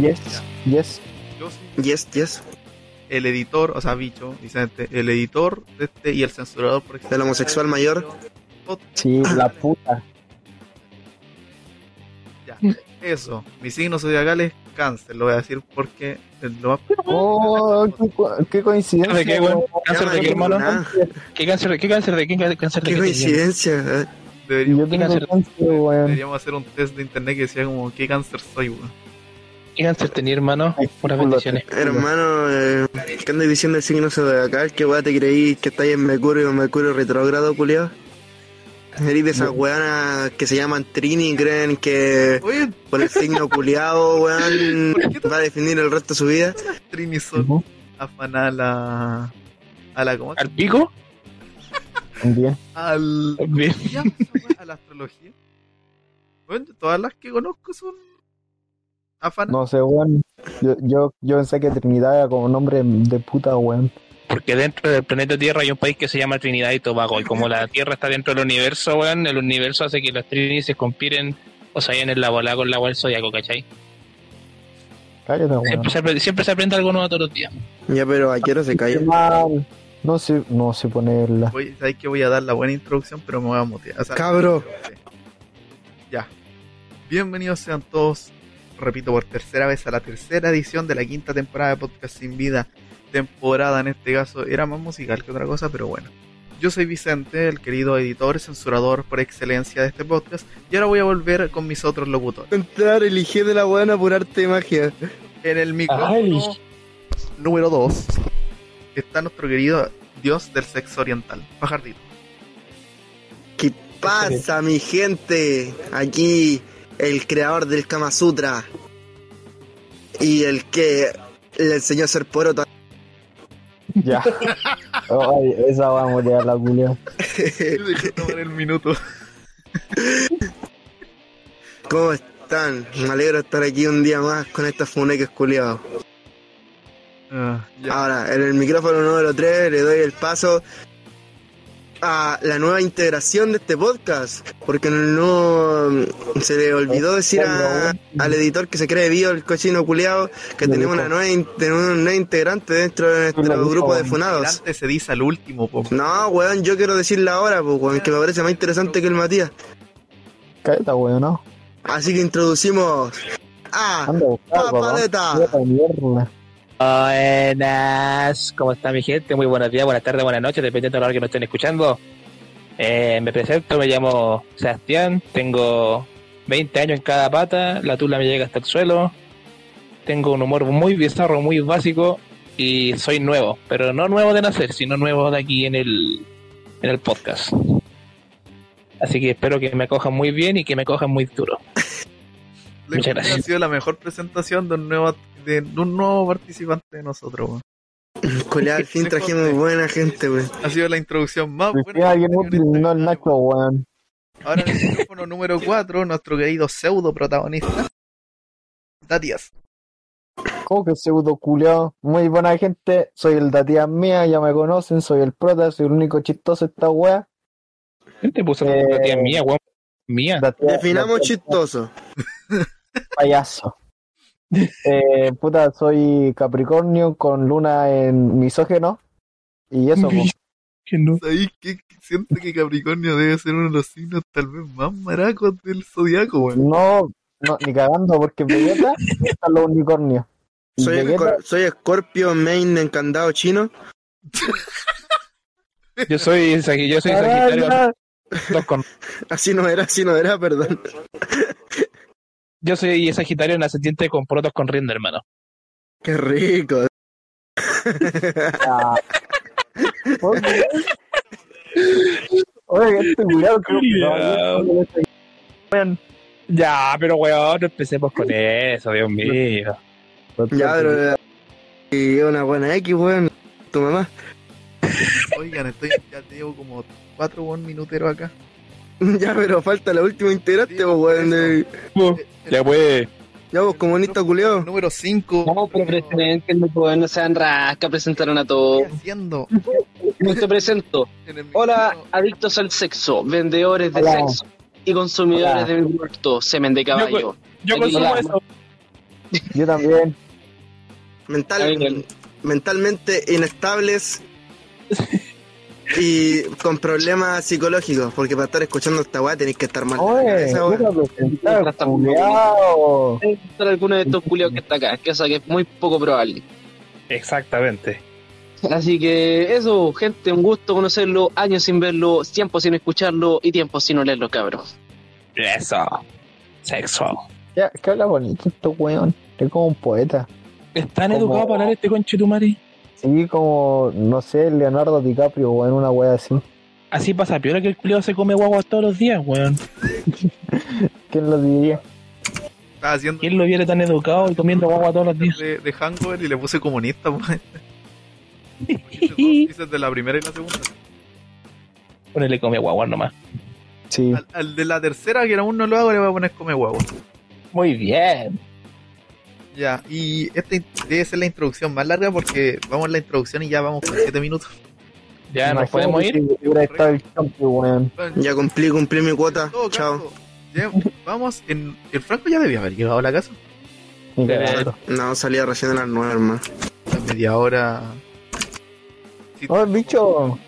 Yes, yes. Yo soy Yes, yes. el editor, o sea, bicho, Vicente, el editor de este y el censurador por Del homosexual mayor. Sí, la puta. Ya, eso. Mi signo zodiacal es cáncer, lo voy a decir porque es lo más Oh, qué, co- qué coincidencia. ¿De qué, weón. ¿Cáncer de qué, hermano? Ah, ¿Qué cáncer, qué cáncer de qué cáncer de Qué qué coincidencia. eh. deberíamos, Yo tengo cáncer? cáncer, weón. deberíamos hacer un test de internet que decía como qué cáncer soy, weón. ¿Qué cáncer tenía, hermano? Puras bendiciones. Hermano, eh, ¿qué andas diciendo el signo zodiacal? ¿Qué weá te creí que estáis en Mercurio, Mercurio retrógrado, culiado? Eres de esas weanas que se llaman Trini y creen que Oye, por el signo culiado, weón, ¿Por qué te- va a definir el resto de su vida. Trini son afanar a la. a la. ¿cómo? ¿Al pico? Al. Bien. a la astrología. Bueno, todas las que conozco son. No sé, weón. Yo, yo, yo pensé que Trinidad era como nombre de puta, weón. Porque dentro del planeta Tierra hay un país que se llama Trinidad y Tobago. Y como la Tierra está dentro del universo, weón, el universo hace que las Trinidades se conspiren o se vayan en la bola con la agua del zodiaco, ¿cachai? Cállate, weón. Siempre se, aprende, siempre se aprende algo nuevo todos los días. Ya, pero ¿a qué hora se calla? Qué mal. No sé, no sé ponerla. Voy, sabéis que voy a dar la buena introducción, pero me voy a mutear. O sea, Cabro. Ya. Bienvenidos sean todos, repito por tercera vez, a la tercera edición de la quinta temporada de Podcast Sin Vida. Temporada en este caso era más musical que otra cosa, pero bueno. Yo soy Vicente, el querido editor, censurador por excelencia de este podcast, y ahora voy a volver con mis otros locutores. Entrar, elige de la buena por arte de magia. En el micrófono Ay. número 2 está nuestro querido dios del sexo oriental, Pajardito. ¿Qué pasa, mi gente? Aquí el creador del Kama Sutra y el que le enseñó a ser poroto. Ya. Ay, esa va a morir la culia. Tomar el minuto. ¿Cómo están? Me alegro de estar aquí un día más con estos funeques culiados. Ah. Ahora, en el micrófono número 3 le doy el paso a la nueva integración de este podcast, porque no se le olvidó decir a- al editor que se cree vivo el cochino culiado que tenemos una nueva, tenemos una nueva integrante dentro de nuestro grupo de funados. Antes se dice al último, po. No, weón, yo quiero decirla ahora, pues, weón, que me parece más interesante que el Matías. Cállate, weón, ¿no? Así que introducimos a Anda a buscar, Papaleta. weón. Buenas, ¿cómo está mi gente? Muy buenos días, buenas tardes, buenas noches, dependiendo de la hora que nos estén escuchando. Eh, me presento, me llamo Sebastián, tengo 20 años en cada pata, la tula me llega hasta el suelo, tengo un humor muy bizarro, muy básico y soy nuevo, pero no nuevo de nacer, sino nuevo de aquí en el, en el podcast. Así que espero que me cojan muy bien y que me cojan muy duro. Muchas gracias. Ha sido la mejor presentación de un nuevo, de, de un nuevo participante de nosotros, weón. Culeado, al fin trajimos buena gente, weón. Ha sido la introducción más buena. alguien útil, no el esta Nacho, weón. Ahora en el micrófono número 4, nuestro querido pseudo protagonista, Tatias. ¿Cómo que pseudo culiao? Muy buena gente, soy el Datías mía, ya me conocen, soy el prota, soy el único chistoso de esta wea. ¿Quién te puso Eh, la tía mía, weón? Mía. Datías- Definamos Datías chistoso. payaso. Eh, puta, soy Capricornio con luna en misógeno. Y eso. Que no. ¿Sabéis qué? Siento que Capricornio debe ser uno de los signos tal vez más maracos del zodiaco, weón. no, no, ni cagando, porque Vegeta están los unicornios. Soy, Vegeta, soy Scorpio Main encandado chino. Yo soy, yo soy Sagitario. Así no era, así no era, perdón. Yo soy Sagitario en ascendiente con protos con rienda, hermano. Qué rico. Ah. Oye, este creo que. Ya, pero weón, no empecemos con eso, Dios mío. Ya, pero. eh, Y una buena X, weón. Tu mamá. Oigan, estoy, ya te llevo como 4 buen minuteros acá. Ya, pero falta la última integrante, Sí, pues, weón. de- Ya pues. Ya, vos, comunista culiao. Número 5. No, pero presenten, pues, no sean rasca, presentaron a ¿Qué todos. estoy haciendo? Yo te presento. Hola, adictos al sexo, vendedores de Hola. sexo y consumidores Hola. de muerto, semen de caballo. Yo consumo la- eso. Yo también. Mental, no. mentalmente inestables y con problemas psicológicos, porque para estar escuchando esta weá tenéis que estar mal. Oye, ser alguno de estos culiados que está acá, que eso que es muy poco probable. Exactamente. Así que eso, gente, un gusto conocerlo, años sin verlo, tiempo sin escucharlo y tiempo sin olerlo, cabros. Eso. Sexo. Ya, que habla bonito este weón. Es como un poeta. ¿Es tan Como- educado para hablar este conchetumari? Sí, como, no sé, Leonardo DiCaprio, weón, una wea así. Así pasa peor que el culiado se come guaguas todos los días, weón. ¿Quién lo diría? Haciendo ¿Quién lo viera tan educado y comiendo guagua todos los días? de, de Hangover y le puse comunista, pues. Dices de la primera y la segunda. Ponele come guagua nomás. Sí. Al, al de la tercera, que aún no lo hago, le voy a poner come huevo. Muy bien. Ya, y esta debe ser la introducción más larga porque vamos a la introducción y ya vamos por 7 minutos. Ya nos podemos ir. Ya cumplí, cumplí mi cuota. todo Chao. ya, vamos, en, el Franco ya debía haber llegado a la casa. No, salía recién a las nueve, hermano. A media hora. Sí, Oh, bicho,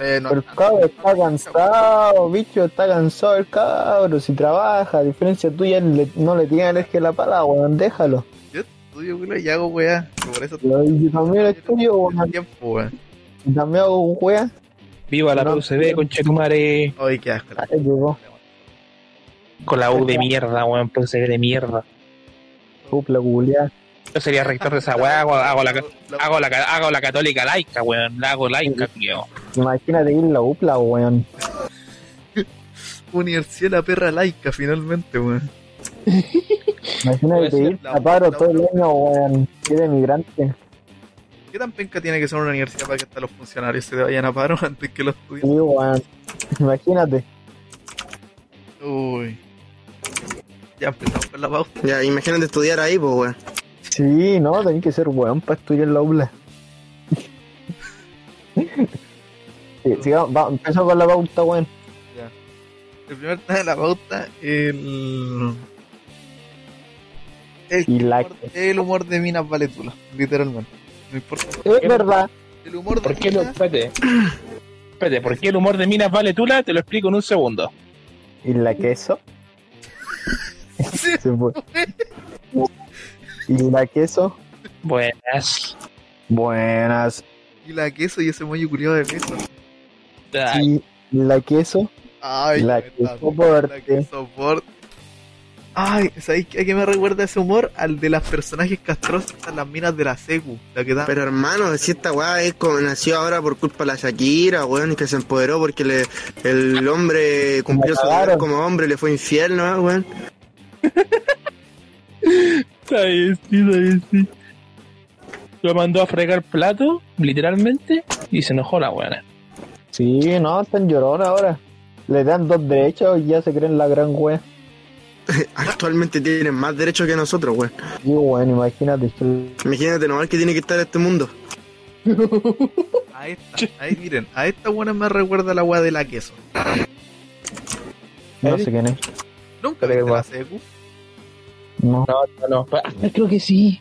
eh, no, el cabro está cansado, bicho, está cansado el cabro, si trabaja, a diferencia tuya, le- no le tiene alergia a la pala, weón, déjalo. yo estudio, güey, y hago weá. Por eso Yo también estudio, weón, tiempo, weón. y también hago weá. Viva la No. PUCD, conchetumare. Ay, qué asco. Ay, llegó, Con la U de mierda, weón. PUCD de mierda. cupla culiá. Yo sería rector de esa weá. Hago, hago la, hago, la, hago la católica laica, weón. La hago laica, tío. Imagínate ir la upla, weón. Universidad de la perra laica, finalmente, weón. Imagínate ir a paro todo el año, weón, que de migrante. ¿Qué tan penca tiene que ser una universidad para que hasta los funcionarios se vayan a paro antes que los Sí, estudiantes? weón. Imagínate. Uy. Ya empezamos con la pauta. Ya, imagínate estudiar ahí, pues, weón. Sí, no, tenés que ser weón para estudiar la UBLA. Sí, sigamos, va, empezamos con la pauta, weón. El primer tema de la pauta, el. El, Y la- humor, el humor de Minas Valetula, literalmente. No importa. Es verdad. El humor de ¿Por qué lo, Minas. espérate. Espérate, ¿por qué el humor de Minas vale tula? Te lo explico en un segundo. ¿Y la queso? Se fue. ¿Y la queso? Buenas. Buenas. Y la queso y ese mollo culiado de queso. Ay, ¿Y la queso? Ay, La que soporte. La que soporte. Ay, ¿sabéis qué- a qué me recuerda ese humor? Al de las personajes castrosos en las minas de la Secu. La que da. Pero hermano, si esta weá es como nació ahora por culpa de la Shakira, weón, y que se empoderó porque le, el hombre cumplió su deber como hombre y le fue infiel, ¿no, weón? sí, sí, sí. Lo mandó a fregar plato, literalmente, y se enojó la buena. Sí, no, están llorando ahora. Le dan dos derechos y ya se creen la gran wea. Actualmente tienen más derechos que nosotros, weón. Y bueno, imagínate. Imagínate nomás que tiene que estar este mundo. A esta, ahí miren, a esta buena me recuerda la weá de la queso. No sé quién es. ¿Nunca viste la. Secu? No. No, no, no. Ah, creo que sí.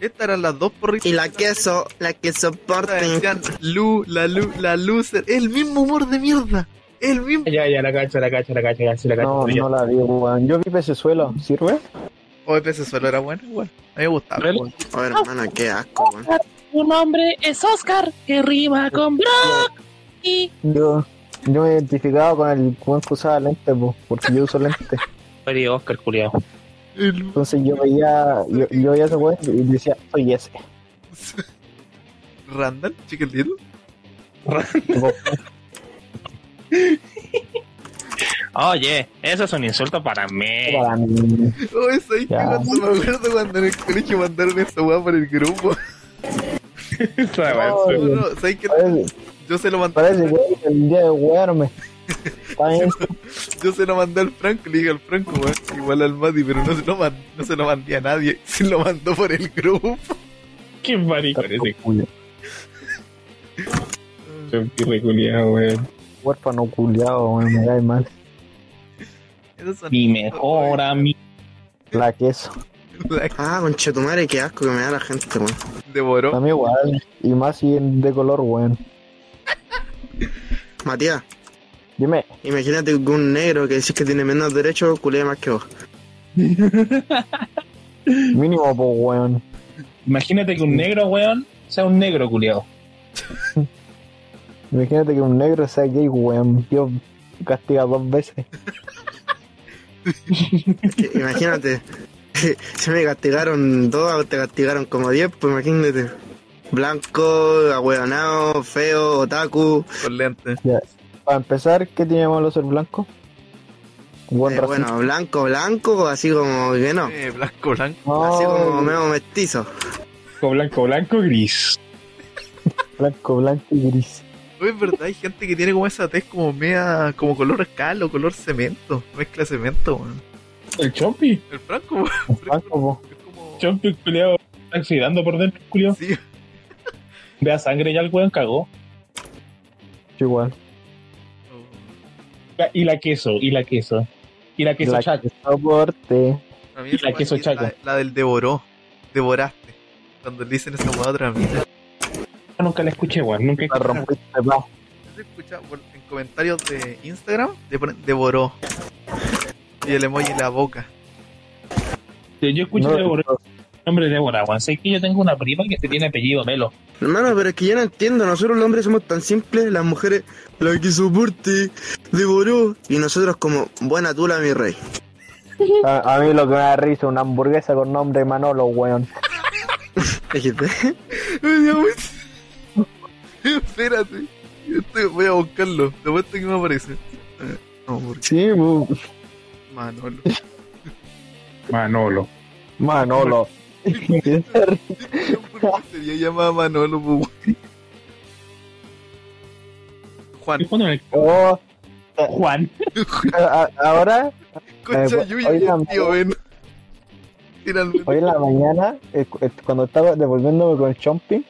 Estas eran las dos porritas. Y la queso, la que Estas soporte. decían Lu, la Lu, la loser. El mismo humor de mierda. El mismo. Ya, ya, la cacho, la cacho, la cacho, la cacho, la cacho. No, ya. no la vi, weón. Yo vi ese suelo. ¿Sirve? OEP ese suelo era bueno, igual. A mí me gustaba. ¿Vale? weón. Oh, hermano, qué asco, weón. Su nombre es Oscar, que rima con Brock. Y Yo, yo me identificaba con el weón que usaba lentes, po, porque yo uso lentes. Oye, Oscar, culiao. El- Entonces yo veía, yo, yo veía ese weón y decía, soy ese. Randall, Chicken Little. Tipo, Oye, eso es un insulto para mí. para mí. Oh, que Ya. cuando me acuerdo cuando en el colegio mandaron esa weá por el grupo. No, No, no. Parece, Yo se lo mandé, parece que el día de wearme. Yo se lo mandé al Franco, le dije al Franco, weón, igual al Mati, pero no se lo mandé, no se lo mandé a nadie, se lo mandó por el grupo. Qué maricón ese Culo. Qué culiao, weón. Huérfano culiado, weón, me cae mal. Mi mejor amigo. La queso. Ah, conchetumare, qué asco que me da la gente, weón. devoró. A mí igual. Y más si de color, weón. Matías, Dime. imagínate que un negro que decís que tiene menos derechos, culea más que vos. Mínimo, pues, weón. Imagínate que un negro, weón, sea un negro culiado. Imagínate que un negro sea gay, weón. Dios castiga dos veces. Imagínate, si me castigaron dos, te castigaron como diez, pues imagínate. Blanco, ahueonado, feo, otaku. Con lentes. Para empezar, ¿qué tiene malo ser blanco? Buen Eh, bueno, blanco, blanco, así como que no. Eh, blanco, blanco. No, Así como medio mestizo. Blanco, blanco, gris. blanco, blanco y gris. Oye, es verdad, hay gente que tiene como esa tez como media, como color cal o color cemento. Mezcla cemento, weón. El Chompi. El Franco. Blanco. Es como. Chompi, culiado, está oxidando por dentro, culiado. Sí, Vea sangre ya el weón cagó. Igual. Y la queso, y la queso. Y la queso La chaco. que soporte. A mí Y la queso chaco. La, la del devoró. Devoraste. Cuando le dicen esa a otra mina. Nunca la escuché, weón. Nunca La rompiste, pa. Se escucha por- en comentarios de Instagram, le ponen devoró. Y el emoji en la boca. Yo escucho No, de nombre de Débora, weón. Sé que yo tengo una prima que se tiene apellido Melo. Hermano, pero es que yo no entiendo. Nosotros los hombres somos tan simples, las mujeres, la que soporte, devoró. Y nosotros como, buena tula, mi rey. A, a mí lo que me da risa una hamburguesa con nombre Manolo, weón. Espérate. Este- voy a buscarlo. De vuelta que me aparece. No, porque Sí, bu- Manolo. Manolo. Manolo. ¿Qué sería llamada Manolo, pues? Juan. ¿Y cuándo me- Oh, Juan. a- a- ahora, Concha Eh, Yuya y oigan, el tío Ben. Finalmente. hoy en la mañana, eh, eh, cuando estaba devolviéndome con el Chomping,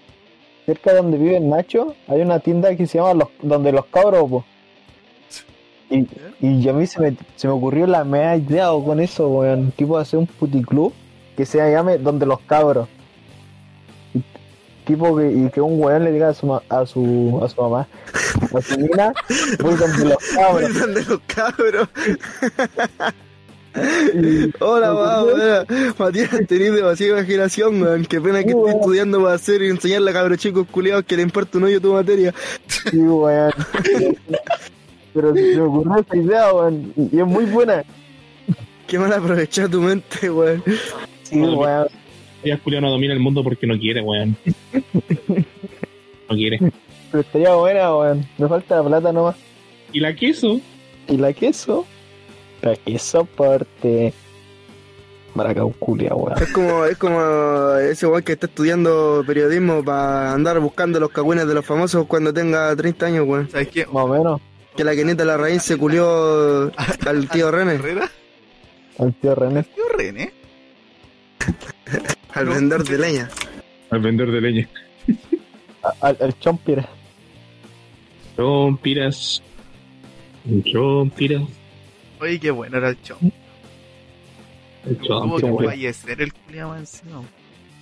cerca de donde vive Nacho, hay una tienda que se llama los, donde los cabros, po. Y, y a mí se me, se me ocurrió la mea idea con eso, weón. Tipo hacer un puticlub que se llame Donde los Cabros. Y, tipo que, y que un weón le diga a su, a su, a su mamá, a su mina, voy donde los cabros. Son de los cabros. Y- Hola, mamá, weón. Matías, tenés demasiada imaginación, weón. Qué pena que estés estudiando para hacer y enseñarle a cabros chicos culiados que le importa un hoyo tu materia. Sí, weón. Pero se me ocurrió esa idea, weón. Y y es muy buena. Qué mal aprovechar tu mente, weón. Sí, weón. Ya Julio no domina el mundo porque no quiere, weón. No quiere. Pero estaría buena, weón. Me falta la plata nomás. ¿Y la queso? ¿Y la queso? La queso parte. Maracauculia, weón. Es como, es como ese weón que está estudiando periodismo para andar buscando los cagüines de los famosos cuando tenga 30 años, weón. ¿Sabes qué? Más o menos. Que la Kenita la raíz se culió al tío René. Al tío René. Tío René. Al vendedor de leña. Al vendedor de leña. Al, al Chompira. Chompiras. Chompiras. Oye, qué bueno era el chom. El chompi, que weón. fallecer el culiao encima.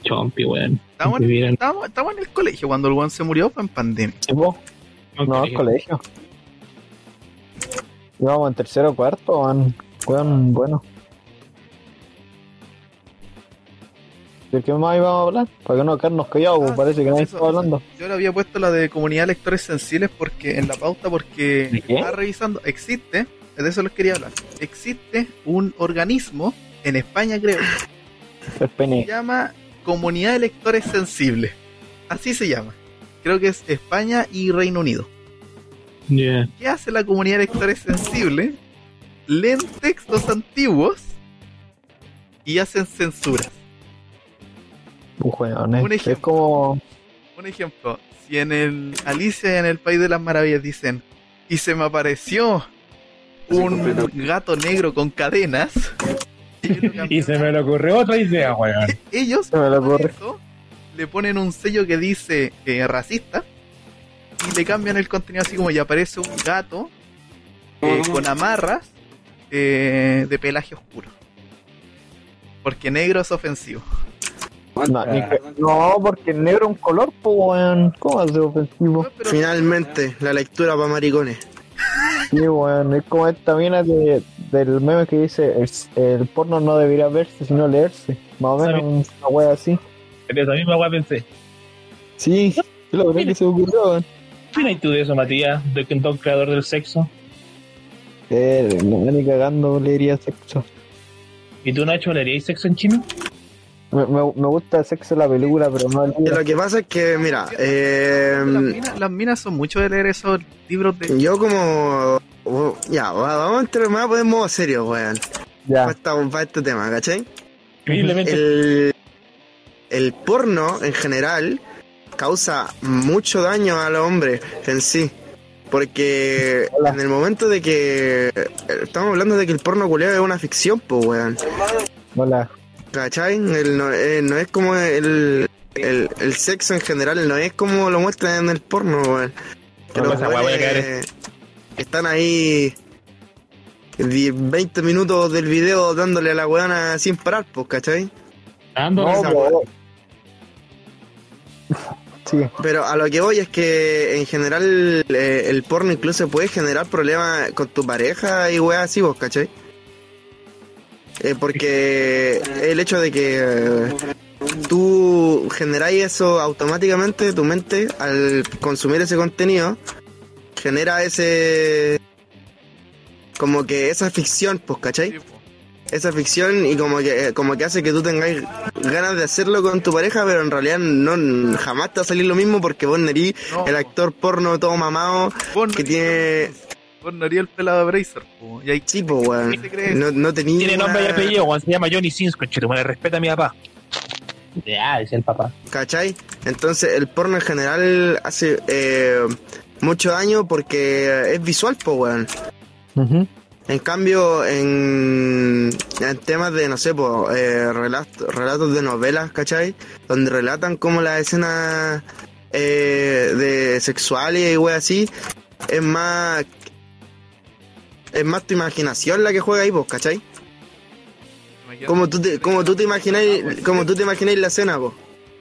Chompi, weón. Estábamos en, el colegio cuando el weón se murió, fue en pandemia. No, al colegio. Íbamos en tercero o cuarto, weón. Weón, bueno. ¿De qué más íbamos a hablar? Para que no quedarnos callados, pues Ah, parece que nadie eso, está hablando. Yo le había puesto la de comunidad de lectores sensibles porque en la pauta porque estaba revisando, existe, de eso les quería hablar, existe un organismo en España creo, El se llama Comunidad de Lectores Sensibles. Así se llama. Creo que es España y Reino Unido. Yeah. ¿Qué hace la comunidad de lectores sensibles? Leen textos antiguos y hacen censuras. Weón, es- Un ejemplo. es como. Un ejemplo, si en el Alicia en el País de las Maravillas dicen, y se me apareció un gato negro con cadenas, Y se me le ocurrió otra idea, weón. ellos Se me le eso, ponen un sello que dice eh, racista y le cambian el contenido así como ya aparece un gato eh, con amarras eh, de pelaje oscuro. Porque negro es ofensivo. No, ni que- no, porque el negro es un color, pues, weón. ¿Cómo va a ser ofensivo? Finalmente, la lectura para maricones. Sí, weón. Es como esta mina de, del meme que dice: el, el porno no debería verse, sino leerse. Más o menos una wea así. De esa misma weá pensé. Sí, lo primero que se ocurrió, weón. ¿Qué opinas tú de eso, Matías? De que un creador del sexo. Eh, no, ni cagando leería sexo. ¿Y tú, Nacho, leerías sexo en chino? Me, me, me gusta el sexo en la película, pero no el libro. lo que pasa es que, mira, Las eh, minas, las minas son mucho de leer esos libros de. yo como... oh, Ya, va- vamos a entrar más a modo serio, weón. Ya, Para, esta- para este tema, ¿cachai? Increíblemente. El, el porno en general causa mucho daño al hombre en sí. Porque Hola. en el momento de que estamos hablando de que el porno culiado es una ficción, pues weón. hola. ¿Cachai? El no, eh, no es como el, el, el sexo en general, no es como lo muestran en el porno, weón. No, caer. están ahí 10, 20 minutos del video dándole a la weona sin parar, pues, ¿cachai? Ando, No. Sí, Pero a lo que voy es que en general eh, el porno incluso puede generar problemas con tu pareja y weas así, vos, ¿cachai? Eh, porque el hecho de que eh, tú generáis eso automáticamente, tu mente, al consumir ese contenido, genera ese... como que esa ficción, pues, ¿cachai? Po. esa ficción y como que como que hace que tú tengáis ganas de hacerlo con tu pareja, pero en realidad no jamás te va a salir lo mismo porque vos No. el actor porno todo mamado que tiene El pelado de Bracer, po. Y hay tipo, weón. No, no tenía Tiene nombre y apellido, weón. Se llama Johnny Sins, conchito. Me respeta a mi papá. Ya, dice el papá. ¿Cachai? Entonces el porno en general hace eh, mucho daño porque es visual, po, weón. En cambio, en, en temas de, no sé, po, eh, relatos, relatos de novelas, ¿cachai? Donde relatan como las escenas eh, de sexuales y wey así, es más... Es más tu imaginación la que juega ahí, pues, ¿cachai? Como tú te, como tú te imagináis, como tú te imagináis la escena, pues.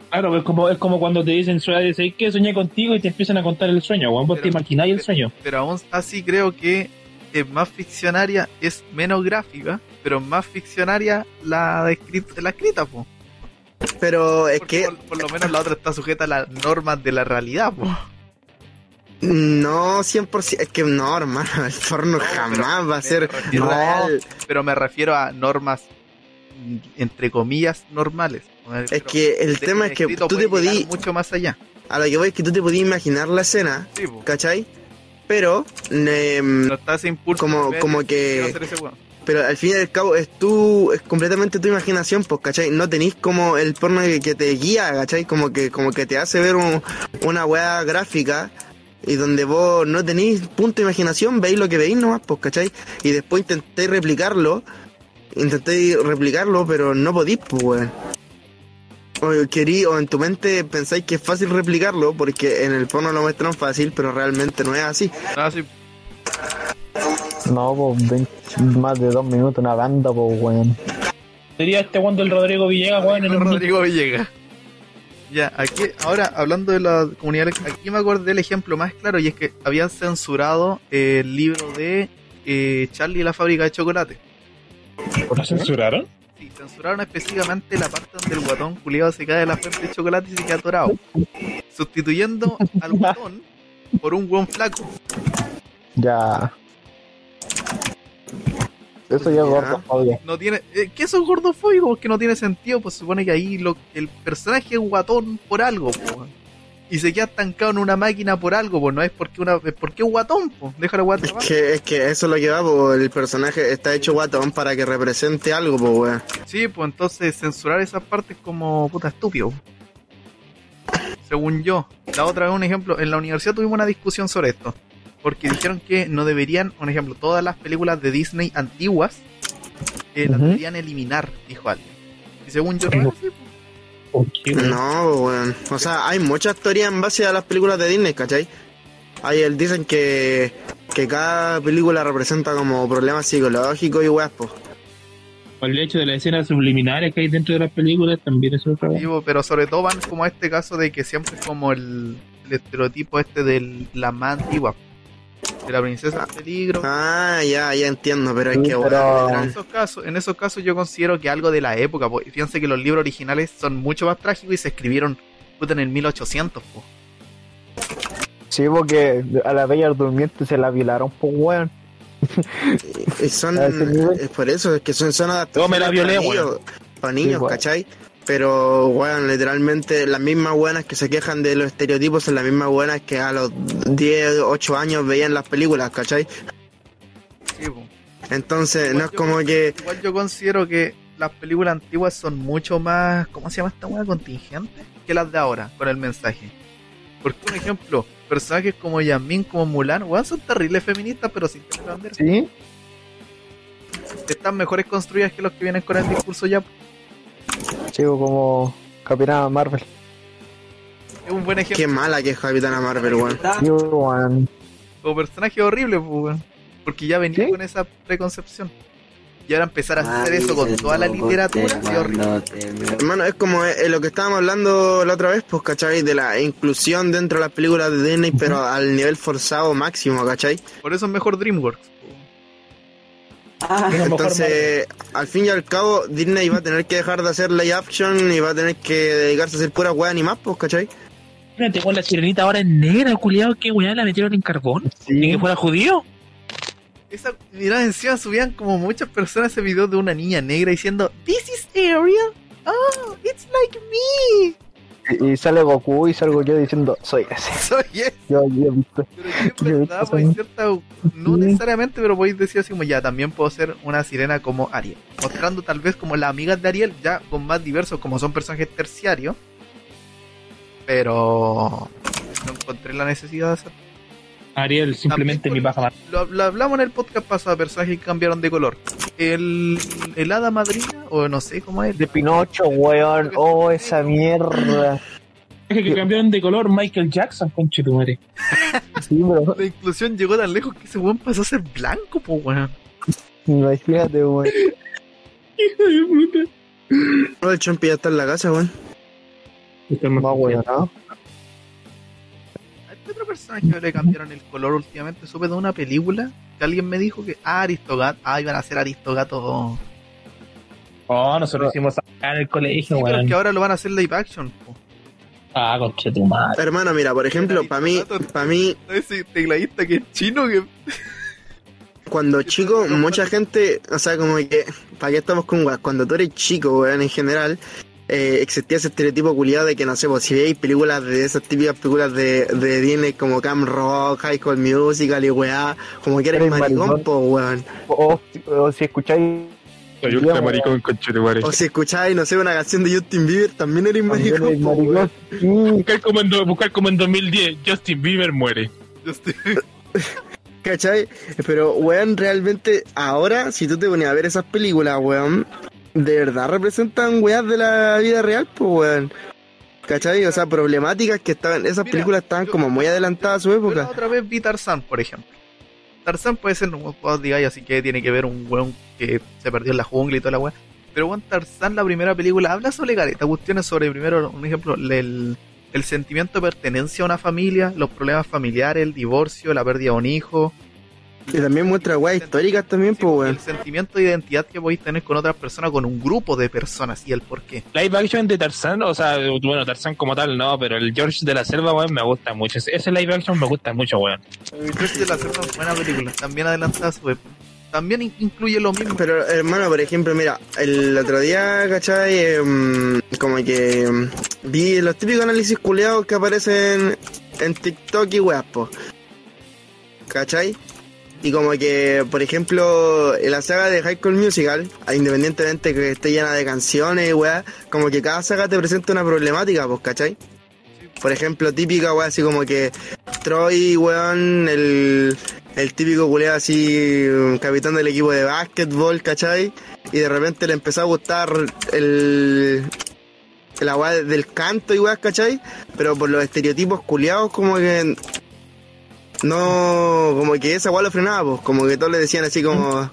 Claro, es como, es como cuando te dicen, "Suave, ¿sabes qué? Soñé contigo y te empiezan a contar el sueño, weón. Vos te imagináis el sueño. Pero aún así creo que es más ficcionaria, es menos gráfica, pero más ficcionaria la, escrita, la escrita, po. Pero es Porque que por, por lo menos la otra está sujeta a las normas de la realidad, po. No 100%, es que no, hermano, el porno jamás va a ser real. Pero me refiero a normas, entre comillas, normales. Es que el tema es que tú te podí, mucho más allá. a lo que voy es que tú te podías imaginar la escena, Sí. ¿cachai? Pero, em, No está ese impulso. Como- ver, como que- pero al fin y al cabo es tú, es completamente tu imaginación, pues, ¿cachai? No tenéis como el porno que, que te guía, ¿cachai? Como que, como que te hace ver un- una weá gráfica y donde vos no tenéis punto de imaginación, veis lo que veis nomás, pues, ¿cachai? Y después intentéis replicarlo, intentéis replicarlo, pero no podís, pues, weón. O, querí, o en tu mente pensáis que es fácil replicarlo, porque en el porno lo muestran fácil, pero realmente no es así. Ah, sí. No, pues 20 más de dos minutos una banda, pues weón. Sería este weón del Rodrigo Villegas, weón, en el Rodrigo Villegas. Ya, aquí, ahora hablando de la comunidad, aquí me acordé del ejemplo más claro y es que habían censurado el libro de eh, Charlie y la fábrica de chocolate. ¿Lo censuraron? Sí, censuraron específicamente la parte donde el guatón culiado se cae de la fuente de chocolate y se queda atorado. Sustituyendo al guatón por un buen flaco. Ya. Eso ya es gordo, obvio. No tiene, eh, ¿Qué es? Porque no tiene sentido, pues se supone que ahí lo, el personaje es guatón por algo, po. Y se queda estancado en una máquina por algo, pues no es porque una es porque es guatón, pues. Déjalo Es guatón. que, es que eso es lo que va, pues, el personaje está hecho guatón para que represente algo, pues, weón. Sí, pues entonces censurar esas partes como puta estúpido. Según yo. La otra vez, un ejemplo, en la universidad tuvimos una discusión sobre esto. Porque dijeron que no deberían, un ejemplo, todas las películas de Disney antiguas eh, las Ujú. deberían eliminar, dijo alguien. Y según yo, no así, pues. ¿Por qué, weón? No, weón. O sea, hay muchas teorías en base a las películas de Disney, ¿cachai? Hay el, dicen que, que cada película representa como problemas psicológicos y weas, pues. Por el hecho de las escenas subliminales que hay dentro de las películas, también es otra Sí, bo, pero sobre todo van como a este caso de que siempre es como el, el estereotipo este de la más antigua. De la princesa en peligro. Ah, ya, ya entiendo, pero es Sí, que, pero- En esos casos, en esos casos yo considero que algo de la época, po. Y fíjense que los libros originales son mucho más trágicos y se escribieron puta, en el 1800, po. Sí, porque a la bella durmiente se la violaron, pues weón. Y son, es por eso, es que son, son adaptaciones Yo me la violé, para weón. niños, para niños. ¿cachai? Pero, weón, literalmente las mismas buenas que se quejan de los estereotipos son las mismas buenas que a los 10, 8 años veían las películas, ¿cachai? Sí. Entonces, no es como que... Igual yo considero que las películas antiguas son mucho más, ¿cómo se llama esta weá? Contingente que las de ahora, con el mensaje. Porque, un ejemplo, personajes como Yamin, como Mulan, weón, son terribles feministas, pero sin tener bandera. Sí, Están mejores construidas que los que vienen con el discurso ya. Chico, como Capitana Marvel. Es un buen Qué ejemplo. mala que es Capitana Marvel, weón. Como personaje horrible, pues, weón. Porque ya venía ¿Sí? con esa preconcepción. Y ahora empezar a hacer eso con toda la literatura, sí, horrible. Hermano, es como eh, lo que estábamos hablando la otra vez, pues, ¿cachai? De la inclusión dentro de las películas de Disney, pero al nivel forzado máximo, ¿cachai? Por eso es mejor DreamWorks. Po. Entonces, al fin y al cabo, Disney va a tener que dejar de hacer live action y va a tener que dedicarse a hacer pura weá animada, pues, ¿cachai? Espérate, weón, la sirenita ahora es negra, culiado, que weá la metieron en carbón. Ni que fuera judío. Esa, mirá, encima subían como muchas personas ese video de una niña negra diciendo This is Ariel. Oh, it's like me. Y, y sale Goku y salgo yo diciendo, soy ese. Soy ese. Yo, yo. Pero Yo verdad, visto pues, cierta, no necesariamente, pero podéis decir así como ya, también puedo ser una sirena como Ariel. Mostrando tal vez como las amigas de Ariel, ya con más diversos, como son personajes terciarios. Pero no encontré la necesidad de hacer. Ariel, simplemente paja más. Lo, lo hablamos en el podcast pasado, personajes que cambiaron de color. El, el hada madrina, o no sé cómo es. De Pinocho, weón. Oh, esa mierda. Es que cambiaron de color Michael Jackson, conche tu madre. Sí, bro. La inclusión llegó tan lejos que ese weón pasó a ser blanco, pues weón. Imagínate, weón. Hijo de puta. Oh, el Chompi ya está en la casa, weón. Más weón, ¿no? ¿A qué otro personaje le cambiaron el color últimamente? Supe de una película que alguien me dijo que. Ah, Aristogato. Ah, iban a ser Aristogato. Oh, nosotros hicimos acá en el Sí, colegio, pero es weón. que ahora lo van a hacer live action. po. Ah, conche tu madre. Hermano, mira, por ejemplo, para mí, para mí, Ese tecladista que es chino que. cuando chico, mucha gente, o sea, como que, ¿para qué estamos con weas? Cuando tú eres chico, weón, en general, eh, existía ese estereotipo culiado de que, no sé, pues si veis películas de esas típicas películas de, de Disney como Cam Rock, High School Musical y weá, como que eres maricón, maricón. po, weón. O, o si escucháis. Soy ultra maricón con Chetumare. O si escucháis, no sé, una canción de Justin Bieber, también eres también maricón, eres po, weón. maricón. Sí, Buscar como, en, buscar como en 2010, Justin Bieber muere. Estoy- ¿Cachai? Pero, weón, realmente, ahora, si tú te pones a ver esas películas, weón, de verdad representan weas de la vida real, pues, weón. ¿Cachai? O sea, problemáticas que estaban, esas Mira, películas estaban yo- como muy adelantadas a su época. otra vez vi Tarzán, por ejemplo. Tarzán puede ser un juego digáis, así que tiene que ver un weón que se perdió en la jungla y toda la weá. Pero weón, Tarzán, la primera película, habla sobre caleta, cuestiones sobre, primero, un ejemplo, el, el sentimiento de pertenencia a una familia, los problemas familiares, el divorcio, la pérdida de un hijo. Y también muestra weas históricas también, Sí, pues, El weón. sentimiento de identidad que podéis tener con otras personas, con un grupo de personas y el por qué. Live action de Tarzán, o sea, bueno, Tarzán como tal, no, pero el George de la Selva, weón, me gusta mucho. Ese- live action me gusta mucho, weón. George de la Selva es buena película, también adelantada su época. También in- incluye lo mismo. Pero, hermano, por ejemplo, mira, el otro día, ¿cachai? Em, como que em, vi los típicos análisis culeados que aparecen en TikTok y weas, po. ¿Cachai? Y como que, por ejemplo, en la saga de High School Musical, independientemente que esté llena de canciones y weas, como que cada saga te presenta una problemática, pues, ¿cachai? Por ejemplo, típica wea, así como que Troy, weón, el, el típico culeado así, capitán del equipo de básquetbol, ¿cachai? Y de repente le empezó a gustar el, la weá del canto y weas, ¿cachai? Pero por los estereotipos culiados como que no, como que esa weá lo frenaba, pues, como que todos le decían así como,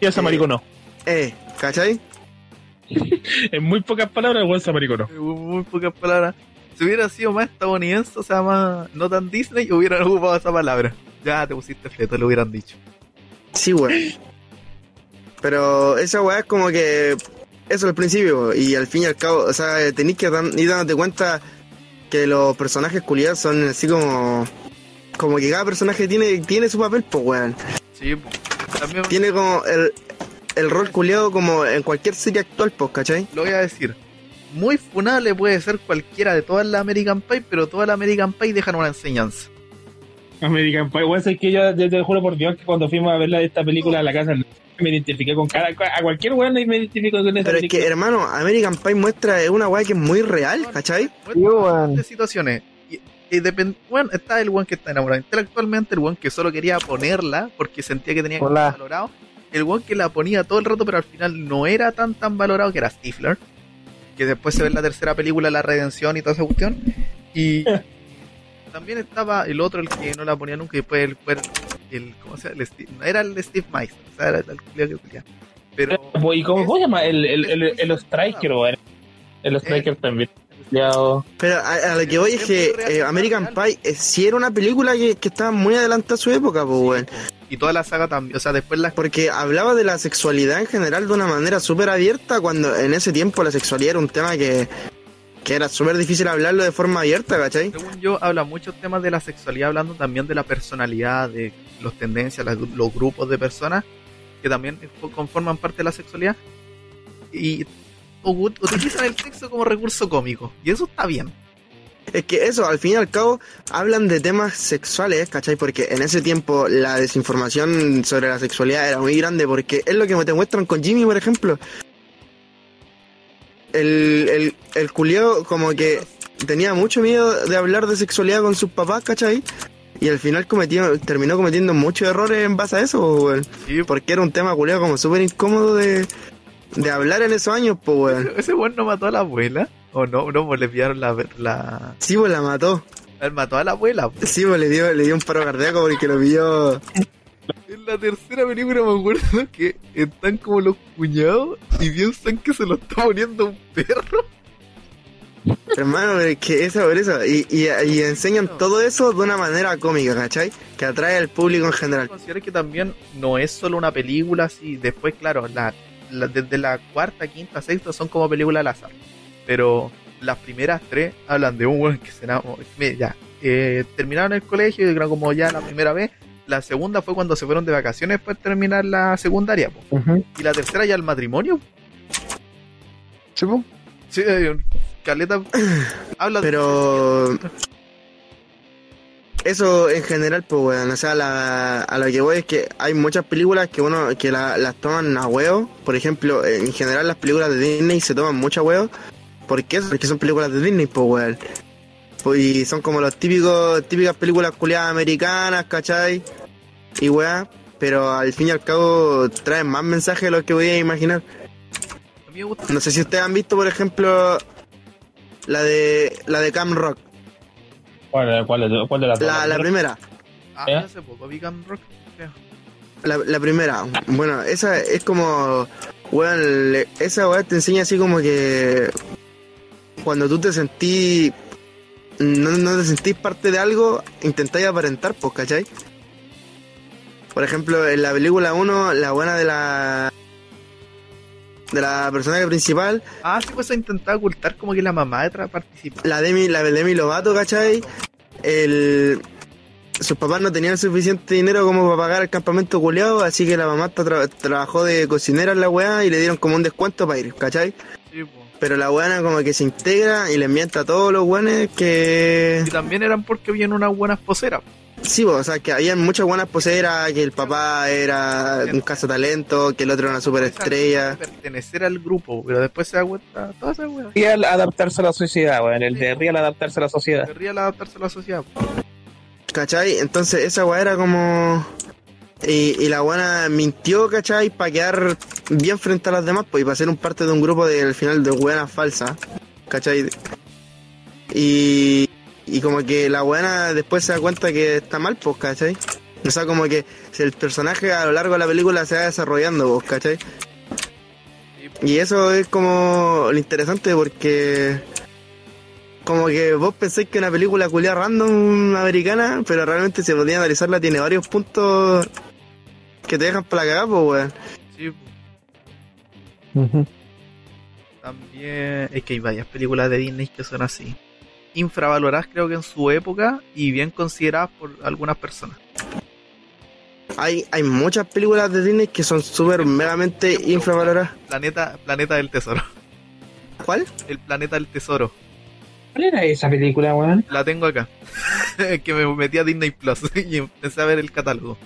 Y ese Eh, no. eh, ¿cachai? En muy pocas palabras, el weón se mariconó. En muy pocas palabras. Si hubiera sido más estadounidense, o sea, más no tan Disney, hubieran ocupado esa palabra. Ya te pusiste fleto, lo hubieran dicho. Sí, weón. Pero esa weá es como que. Eso al principio, y al fin y al cabo, o sea, tenéis que dan- ir dándote cuenta que los personajes culiados son así como. Como que cada personaje tiene, tiene su papel, pues weón. Sí, también Tiene como el, el rol culiado como en cualquier serie actual, pues, ¿cachai? lo voy a decir. Muy funable puede ser cualquiera de todas las American Pie, pero todas las American Pie dejan una enseñanza. American Pie, weón, es que yo, yo te juro por Dios que cuando fuimos a ver la- esta película a la casa me identifiqué con cada, a cualquier weón me identifico con esa Pero es que, hermano, American Pie muestra es una weá que es muy real, ¿cachai? De situaciones. Depend- bueno, está el one que está enamorado intelectualmente, el one que solo quería ponerla porque sentía que tenía que Hola. ser valorado, el one que la ponía todo el rato, pero al final no era tan tan valorado, que era Stifler, que después se ve en la tercera película La Redención y toda esa cuestión. Y también estaba el otro, el que no la ponía nunca, y después el, fue el, el- ¿cómo se llama? El Steve- no era el Steve Meister, o sea, era el culiao que quería. Pero ¿Y cómo, cómo se llama? El, el, el, muy el, Striker, weón. El Striker también. Pero a, a lo que voy es que eh, American Pie eh, sí era una película que, que estaba muy adelantada a su época, pues, weón. y toda la saga también, o sea, después la Porque hablaba de la sexualidad en general de una manera súper abierta cuando en ese tiempo la sexualidad era un tema que, que era súper difícil hablarlo de forma abierta, ¿cachai? Según yo, habla muchos temas de la sexualidad, hablando también de la personalidad, de las tendencias, las- los grupos de personas que también conforman parte de la sexualidad y utilizan el sexo como recurso cómico. Y eso está bien. Es que eso, al fin y al cabo, hablan de temas sexuales, ¿cachai? Porque en ese tiempo la desinformación sobre la sexualidad era muy grande, porque es lo que te muestran con Jimmy, por ejemplo. El, el, el culiao como que tenía mucho miedo de hablar de sexualidad con sus papás, ¿cachai? Y al final cometió, terminó cometiendo muchos errores en base a eso. Sí, Porque era un tema culiao como súper incómodo de, de hablar en esos años, pues, weón. ese weón no mató a la abuela. O no, no, pues le pillaron la, la. Sí, pues la mató. Él mató a la abuela. pues. Sí, pues le dio, le dio un paro cardíaco porque lo pilló. En la tercera película me acuerdo que están como los cuñados y piensan que se lo está poniendo un perro. Hermano, pero es que eso, por eso. Y, y, y enseñan todo eso de una manera cómica, ¿cachai? Que atrae al público en general. considerar que también no es solo una película así. Después, claro, la, la- desde la cuarta, quinta, sexta son como películas al azar. Pero las primeras tres hablan de un weón que se enamoró. Mira, Ya, eh, terminaron el colegio y era como ya la primera vez. La segunda fue cuando se fueron de vacaciones de terminar la secundaria. po. Y la tercera ya el matrimonio. Sí, po. Sí, eh, Caleta habla de- Pero. Eso en general, pues, weón. O sea, la- a lo que voy es que hay muchas películas que uno que la- las toman a huevo. Por ejemplo, en general las películas de Disney se toman mucho a huevo. ¿Por qué? Porque son películas de Disney, pues, weón. Pues, y son como los típicos, típicas películas culiadas americanas, ¿cachai? Y weá. Pero al fin y al cabo traen más mensajes de lo que voy a imaginar. No sé si ustedes han visto, por ejemplo, la de la de Cam Rock, ¿Cuál, cuál, de- cuál de las dos? la, la primera, Ah, ¿Eh? hace poco vi Rock. creo. la, la primera. Bueno, esa es como, weón, le- esa weá te enseña así como que cuando tú te sentís, no, no te sentís parte de algo, intentáis aparentar, pues, ¿cachai? Por ejemplo, en la película 1, la buena de la de la personaje principal, Ah, sí, pues se intentaba ocultar como que la mamá detrás participa. la Demi, la Demi Lovato, ¿cachai? El, sus papás no tenían suficiente dinero como para pagar el campamento culeado, así que la mamá tra- trabajó de cocinera en la weá y le dieron como un descuento para ir, ¿cachai? Sí, po. Pero la weá como que se integra y le mienta a todos los weones que... Y también eran porque habían unas buenas poseras. Sí, o sea, que habían muchas buenas poseras, que el papá era un cazatalento, que el otro era una superestrella. Pertenecer al grupo, pero después se da cuenta toda esa wea. Real adaptarse a la sociedad, weón. El de Real adaptarse a la sociedad. Querría al adaptarse a la sociedad. ¿Cachai? Entonces esa weá era como... Y, y la buena mintió, ¿cachai? Para quedar bien frente a las demás, pues, y para ser un parte de un grupo de, al final de buenas falsas, ¿cachai? Y, y como que la buena después se da cuenta que está mal, pues, ¿cachai? O sea, como que si el personaje a lo largo de la película se va desarrollando, pues, ¿cachai? Y eso es como lo interesante porque como que vos pensáis que una película culia random americana, pero realmente si podía analizarla tiene varios puntos que te dejan para la cagada, pues weón. Sí, Ujú. también es que hay varias películas de Disney que son así. Infravaloradas creo que en su época y bien consideradas por algunas personas. Hay, hay muchas películas de Disney que son súper megamente infravaloradas. Planeta, Planeta del Tesoro. ¿Cuál? El Planeta del Tesoro. ¿Cuál era esa película, weón? La tengo acá. Es que me metí a Disney Plus y empecé a ver el catálogo.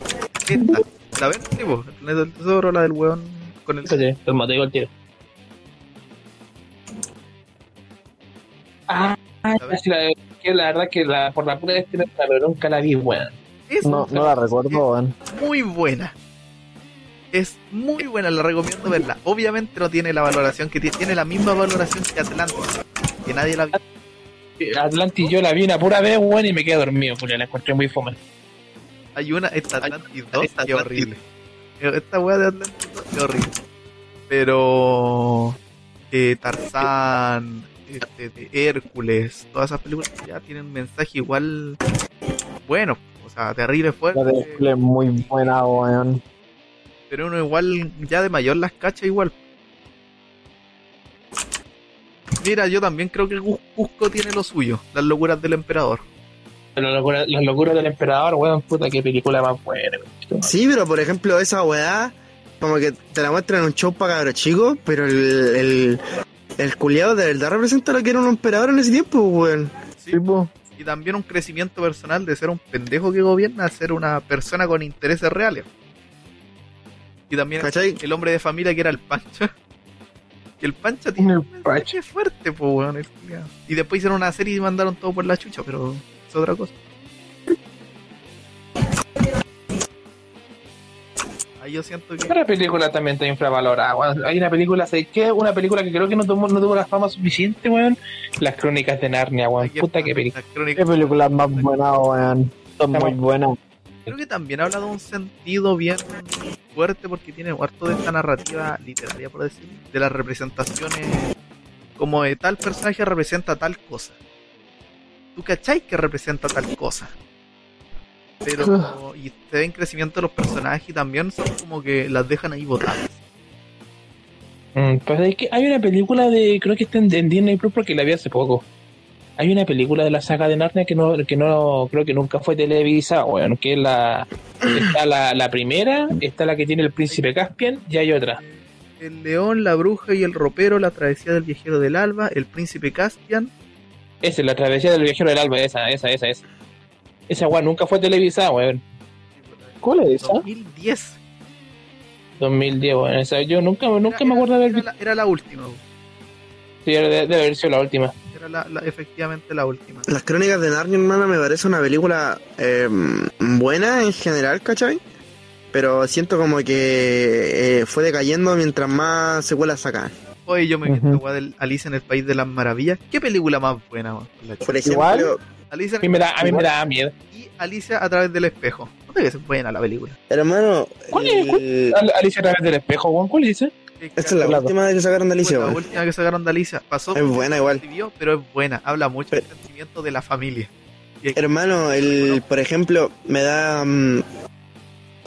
Esta. ¿La ven? Sí, po, el Planeta del Tesoro, la del weón con el... Oye, el motivo el tiro. Ah, ¿La sí, la, que la verdad que la, por la pura destino, pero nunca la vi, weón. Es No, no la recuerdo, weón. muy buena. Es muy buena, la recomiendo verla. Obviamente no tiene la valoración que tiene, tiene la misma valoración que Atlantis, que nadie la vio. Atlantis yo la vi una pura vez, weón, y me quedé dormido, porque la encontré muy fome. Hay una, esta Atlantis 2, que horrible. Esta weá de Atlantis 2 es horrible. Pero eh, Tarzán, este, de Hércules, todas esas películas ya tienen un mensaje igual bueno, o sea, terrible La fuerte. de Hércules es muy buena, weón. pero uno igual ya de mayor las cacha igual. Mira, yo también creo que Cus- Cusco tiene lo suyo, las locuras del emperador. Las locuras, las locuras del emperador, weón, puta, qué película más buena, weón. Sí, pero por ejemplo, esa weá, como que te la muestran en un show para cabros chicos, pero el, el, el culiado de verdad representa lo que era un emperador en ese tiempo, weón. Sí, y también un crecimiento personal de ser un pendejo que gobierna a ser una persona con intereses reales. Y también ¿Cachai? el hombre de familia que era el Pancha. Que el Pancha tiene El un mensaje fuerte, pues, weón. Y después hicieron una serie y mandaron todo por la chucha, pero es otra cosa. Yo siento que. Película también está infravalorada, weón. Hay una película, ¿sabes qué? Una película que creo que no tuvo, no tuvo la fama suficiente, weón. Las crónicas de Narnia, weón. Puta que película. las Qué películas más buenas, weón. Son muy buenas. Creo que también habla de un sentido bien fuerte porque tiene harto de esta narrativa literaria, por decir, de las representaciones como de tal personaje representa tal cosa. ¿Tú cachai que representa tal cosa? Pero, y se ve en crecimiento de los personajes y también son como que las dejan ahí botadas. Mm, pues es que hay una película de, creo que está en, en Disney Plus porque la vi hace poco. Hay una película de la saga de Narnia que no, que no, creo que nunca fue televisada, weón, que es la, está la, la primera, está la que tiene el príncipe Caspian y hay otra. El león, la bruja y el ropero, la travesía del viajero del alba, el príncipe Caspian, Esa es la travesía del viajero del alba, esa, esa, esa, esa. Esa weón nunca fue televisada, weón. ¿Cuál es esa? 2010. 2010, weón. Esa, yo nunca, nunca me acuerdo de haber era, visto. la, era la última. Sí, debe, debe haber sido la última. Era la, la- efectivamente la última. Las crónicas de Narnia, hermano, me parece una película eh, buena en general, ¿cachai? Pero siento como que eh, fue decayendo mientras más secuelas sacan. Oye, yo me esta weá del Alicia en el País de las Maravillas. ¿Qué película más buena, weón? Chucha. Por ejemplo, Igual. Alicia A mí me da, a mí me da miedo. y Alicia a través del espejo. No te ves buena la película. hermano, ¿Cuál es? el- Al- Alicia a través del espejo, weón. ¿Cuál es esa? esta es la Claro. última vez que sacaron de Alicia, la última que sacaron de Alicia. Pasó Es buena igual. desapercibido, pero es buena. Habla mucho del sentimiento de la familia. Es- Hermano, el, por ejemplo, me da mm,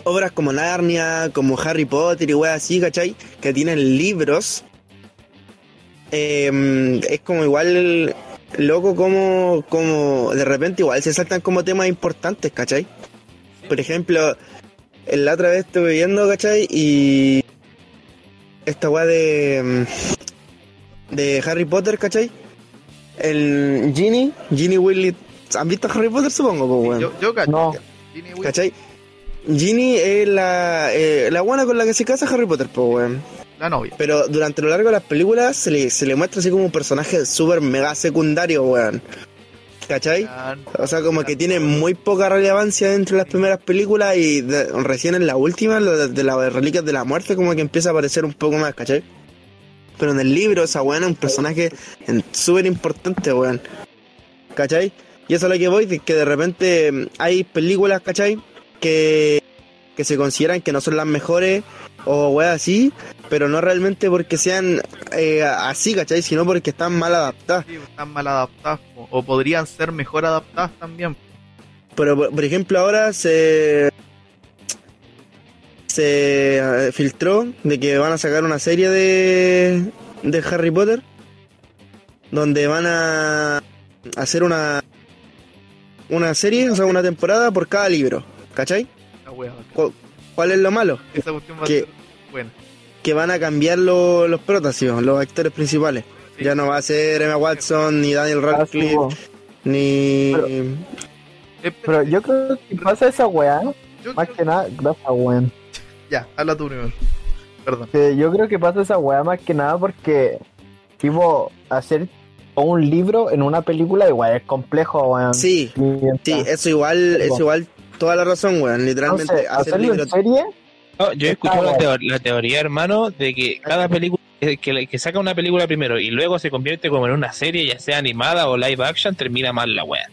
obras como Narnia, como Harry Potter y weas así, ¿cachai? Que tienen libros. Eh, mm, es como igual loco como, como de repente igual se saltan como temas importantes, ¿cachai? Por ejemplo, la otra vez estuve viendo, ¿cachai? Y esta wea de, mm, de Harry Potter, ¿cachai? El Ginny, Ginny Weasley ¿Han visto Harry Potter, supongo? po, weón? yo, yo cacho. No. ¿Cachai? Ginny es la, eh, la buena con la que se casa Harry Potter, pues, weón. La novia. Pero durante lo largo de las películas se le, se le muestra así como un personaje súper mega secundario, weón. ¿Cachai? O sea, como que tiene muy poca relevancia dentro de las primeras películas y de- recién en la última, lo de, de las reliquias de la muerte, como que empieza a aparecer un poco más, ¿cachai? Pero en el libro, esa weón es un personaje súper importante, weón. ¿Cachai? Y eso es lo que voy, de que de repente mm, hay películas, ¿cachai? Que, que se consideran que no son las mejores o weón así, pero no realmente porque sean eh, así, ¿cachai? Sino porque están mal adaptadas. Sí, están mal adaptadas, o podrían ser mejor adaptadas también. Pero, por, por ejemplo, ahora se. Se eh, filtró de que van a sacar una serie de. de Harry Potter. Donde van a hacer una. Una serie, o sea, una temporada por cada libro. ¿Cachai? La wea bacán. ¿Cu- ¿Cuál es lo malo? Esa cuestión va a que- ser Que van a cambiar lo- los protas, ¿sí? los actores principales. Sí. Ya no va a ser Emma Watson, ni Daniel Ah, sí, Radcliffe, ni. Pero- Eh, Pero yo creo que pasa esa weá, yo más creo- que nada, gracias weón. Ya, habla tú primero. Perdón. Yo creo que pasa esa weá más que nada porque, tipo, hacer un libro en una película igual es complejo, weón. Sí, sí, eso igual, eso igual, toda la razón, weón. Literalmente, Entonces, hacer hacerlo libro en serie, No, yo he escuchado la, bueno. teo- la teoría, hermano, de que cada película que, que- saca una película primero y luego se convierte como en una serie, ya sea animada o live action, termina mal la wea.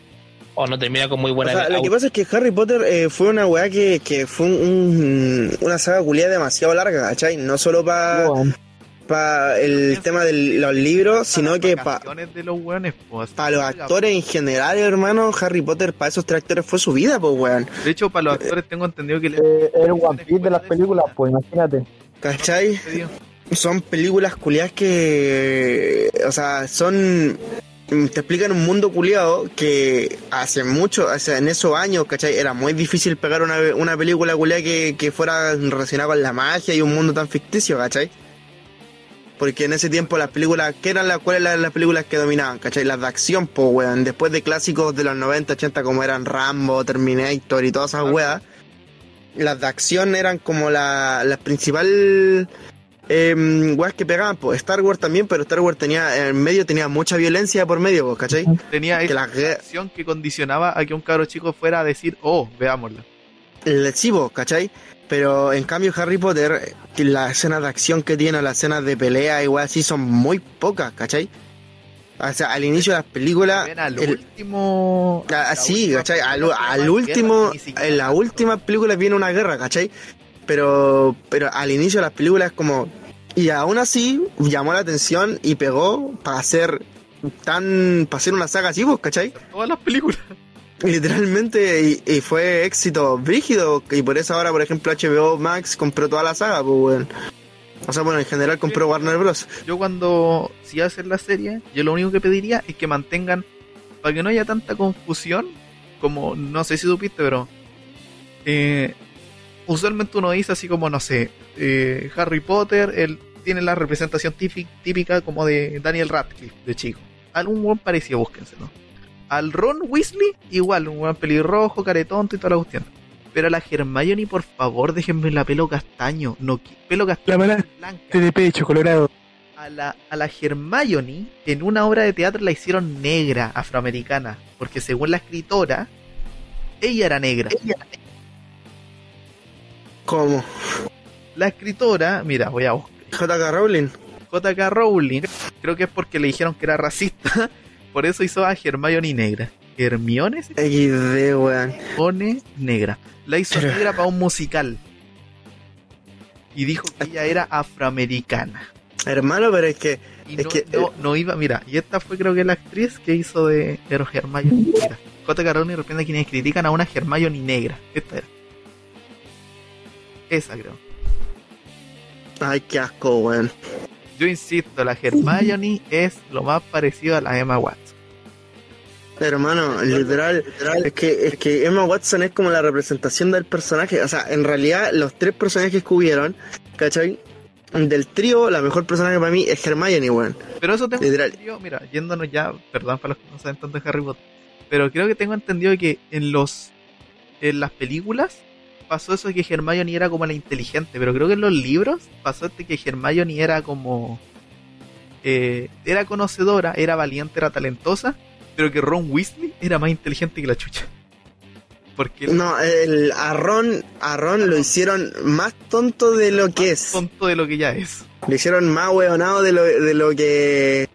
O no termina con muy O buena sea, lo que pasa es que Harry Potter eh, fue una weá que, que fue un- un- una saga culiada demasiado larga, ¿cachai? No solo para weón. el tema de los libros, sino que para de los actores en general, hermano, Harry Potter para esos tres actores fue su vida, pues, weón. De hecho, para los actores tengo entendido que Eh, el One Piece de las películas, pues imagínate. ¿Cachai? Son películas culiadas que, o sea, son te explican un mundo culiado que hace mucho, o sea, en esos años, ¿cachai? Era muy difícil pegar una, una película culiada que, que fuera relacionada con la magia y un mundo tan ficticio, ¿cachai? Porque en ese tiempo las películas, ¿qué eran las, cuáles eran las películas que dominaban? ¿Cachai? Las de acción, pues, weón. Después de clásicos de los 90, 80 como eran Rambo, Terminator y todas esas weas, las de acción eran como la, la principal eh, weas que pegaban, pues. Star Wars también, pero Star Wars tenía, en medio tenía mucha violencia por medio, pues, ¿cachai? Tenía Que esa gue- acción que condicionaba a que un cabro chico fuera a decir, oh, veámosla. el chivo, ¿cachai? Pero en cambio Harry Potter, las escenas de acción que tiene, las escenas de pelea weas así son muy pocas, ¿cachai? O sea, al inicio de las películas, al el- último. Ah, la sí, última ¿cachai? Al, al guerra, último, siquiera en la última película viene una guerra, ¿cachai? Pero, pero al inicio de las películas es como... Y aún así llamó la atención y pegó para hacer tan... para hacer una saga así, pues, ¿cachai? Todas las películas. Literalmente, y, y fue éxito brígido, y por eso ahora, por ejemplo, HBO Max compró toda la saga, pues, weón. O sea, bueno, en general compró Warner Bros. Yo cuando si hacer la serie, yo lo único que pediría es que mantengan, para que no haya tanta confusión, como no sé si supiste, pero eh, usualmente uno dice así como, no sé, eh, Harry Potter, él tiene la representación típica, típica como de Daniel Radcliffe, de chico. Algún buen parecido, búsquenselo. Al Ron Weasley, igual, un buen pelirrojo, caretonto y toda la cuestión. Pero a la Hermione, por favor, déjenme la pelo castaño. No, pelo castaño. mala blanca de pecho, colorado. a la, a la Hermione en una obra de teatro la hicieron negra, afroamericana, porque según la escritora, ella era negra. Como La escritora, mira, voy a buscar. J.K. Rowling. J.K. Rowling, creo que es porque le dijeron que era racista, por eso hizo a Hermione negra. Hermione se XD, weón. pone negra. La hizo Pero- negra para un musical. Y dijo que ella era afroamericana. Hermano, pero es que Y Es no, que, eh, no, no iba, mira, y esta fue creo que la actriz que hizo de Hero Hermione. Mira, J.K. Rowling reprende a quienes critican a una Hermione negra. Esta era. Esa creo. Ay, qué asco, weón. Yo insisto, la Hermione es lo más parecido a la Emma Watson. Hermano, literal, es que es que Emma Watson es como la representación del personaje. O sea, en realidad, los tres personajes que hubieron, ¿cachai? Del trío, la mejor personaje para mí es Hermione, weón. Pero eso tengo Literal. entendido, mira, yéndonos ya, perdón para los que no saben tanto de Harry Potter, pero creo que tengo entendido que en los en las películas pasó eso de que Hermione era como la inteligente, pero creo que en los libros pasó este que Hermione era como eh, era conocedora, era valiente, era talentosa, pero que Ron Weasley era más inteligente que la chucha. Porque No, el, a Ron, a Ron lo hicieron más tonto de lo que es es. tonto de lo que ya es. Lo hicieron más hueonado de lo, de lo que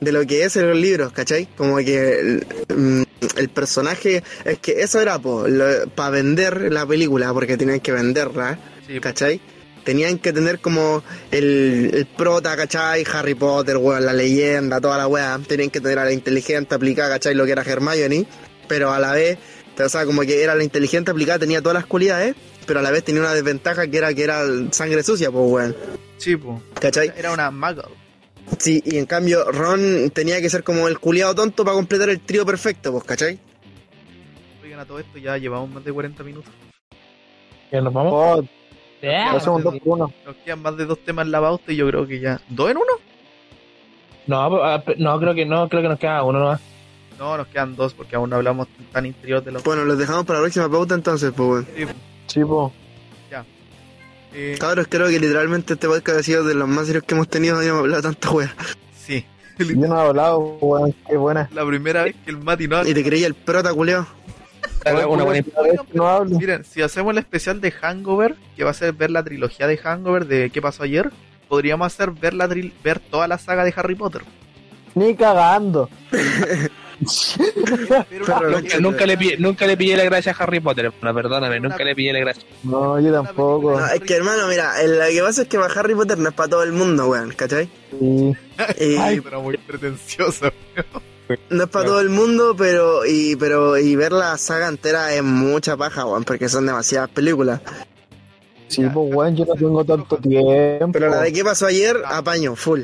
de lo que es en los libros, ¿cachai? Como que el, mm, el personaje, es que eso era para vender la película, porque tenían que venderla, Sí, ¿cachai? Tenían que tener como el, el prota, ¿cachai? Harry Potter, weón, la leyenda, toda la weá. Tenían que tener a la inteligente aplicada, ¿cachai? Lo que era Hermione, pero a la vez, o sea, como que era la inteligente aplicada, tenía todas las cualidades, pero a la vez tenía una desventaja que era que era sangre sucia, pues weón. Sí, po. ¿Cachai? Era una muggle. Sí, y en cambio Ron tenía que ser como el culiado tonto para completar el trío perfecto, pues, ¿cachai? Oigan, a todo esto ya llevamos más de 40 minutos. ¿Ya nos vamos? Oh, Ya, hacemos dos por uno. Nos quedan más de dos temas en la pauta y yo creo que ya. ¿Dos en uno? No, ah, pe- no, creo que no, creo que nos queda uno nomás. No, nos quedan dos porque aún no hablamos tan interior de los. Bueno, los dejamos para la próxima pauta entonces, pues, weón. Sí, po. Sí, po. Eh, Cabros, creo que literalmente este podcast ha sido de los más serios que hemos tenido, habíamos hablado tanta wea. sí. Yo no he hablado, weón, qué buena. La primera vez que el Mati no Y te creía el prota, culiao. Una buena no. Miren, si hacemos el especial de Hangover, que va a ser ver la trilogía de Hangover de qué pasó ayer, podríamos hacer ver la tril- ver toda la saga de Harry Potter. Ni cagando. Pero Pero una- Nunca, nunca le pillé, nunca le pillé la gracia a Harry Potter, no, perdóname, nunca le pillé la gracia. No, yo tampoco. No, es que hermano, mira, el- lo que pasa es que para Harry Potter no es para todo el mundo, weón, ¿cachai? Sí. Y Ay, pero muy pretencioso. No es para todo el mundo, pero y pero y ver la saga entera es mucha paja, weón, porque son demasiadas películas. Sí, pues, weón, yo no tengo tanto tiempo. Pero la de qué pasó ayer, apaño, full.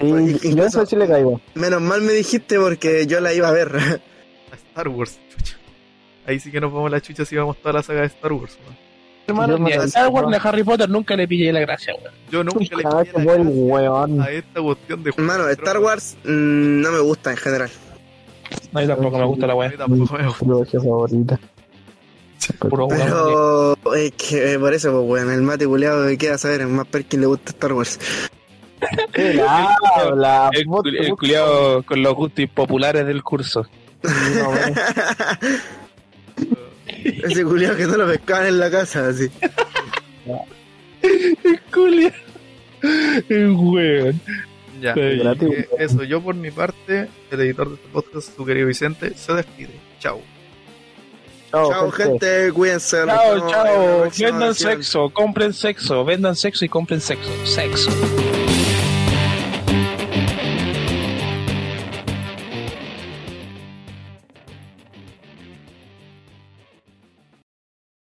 Sí, yo eso sí le caigo. Menos mal me dijiste porque yo la iba a ver. A Star Wars, chucha. Ahí sí que nos vamos a la chucha si vamos toda la saga de Star Wars. weón. Hermano, ni a Star Wars ni a Harry Potter nunca le pillé la gracia, weón. Yo nunca le pillé la buen gracia a esta cuestión de Hermano, Star Wars mm, no me gusta en general. No, yo tampoco me gusta la A weá. mí tampoco me gusta. Trilogía favorita. Puro. Pero es que eh, por eso, pues, weón, el mate culeado que queda saber, es más Perkin le gusta Star Wars. El, el culiao con los gustos populares del curso. No, weón. Ese culiado que no lo pescaban en la casa, así. Culiao. El weón. Ya. Eh, eso, yo por mi parte, el editor de este podcast, su querido Vicente, se despide. Chao. Chao, Chao, gente, cuídense. Chao, chao. Vendan sexo, compren sexo, vendan sexo y compren sexo. Sexo.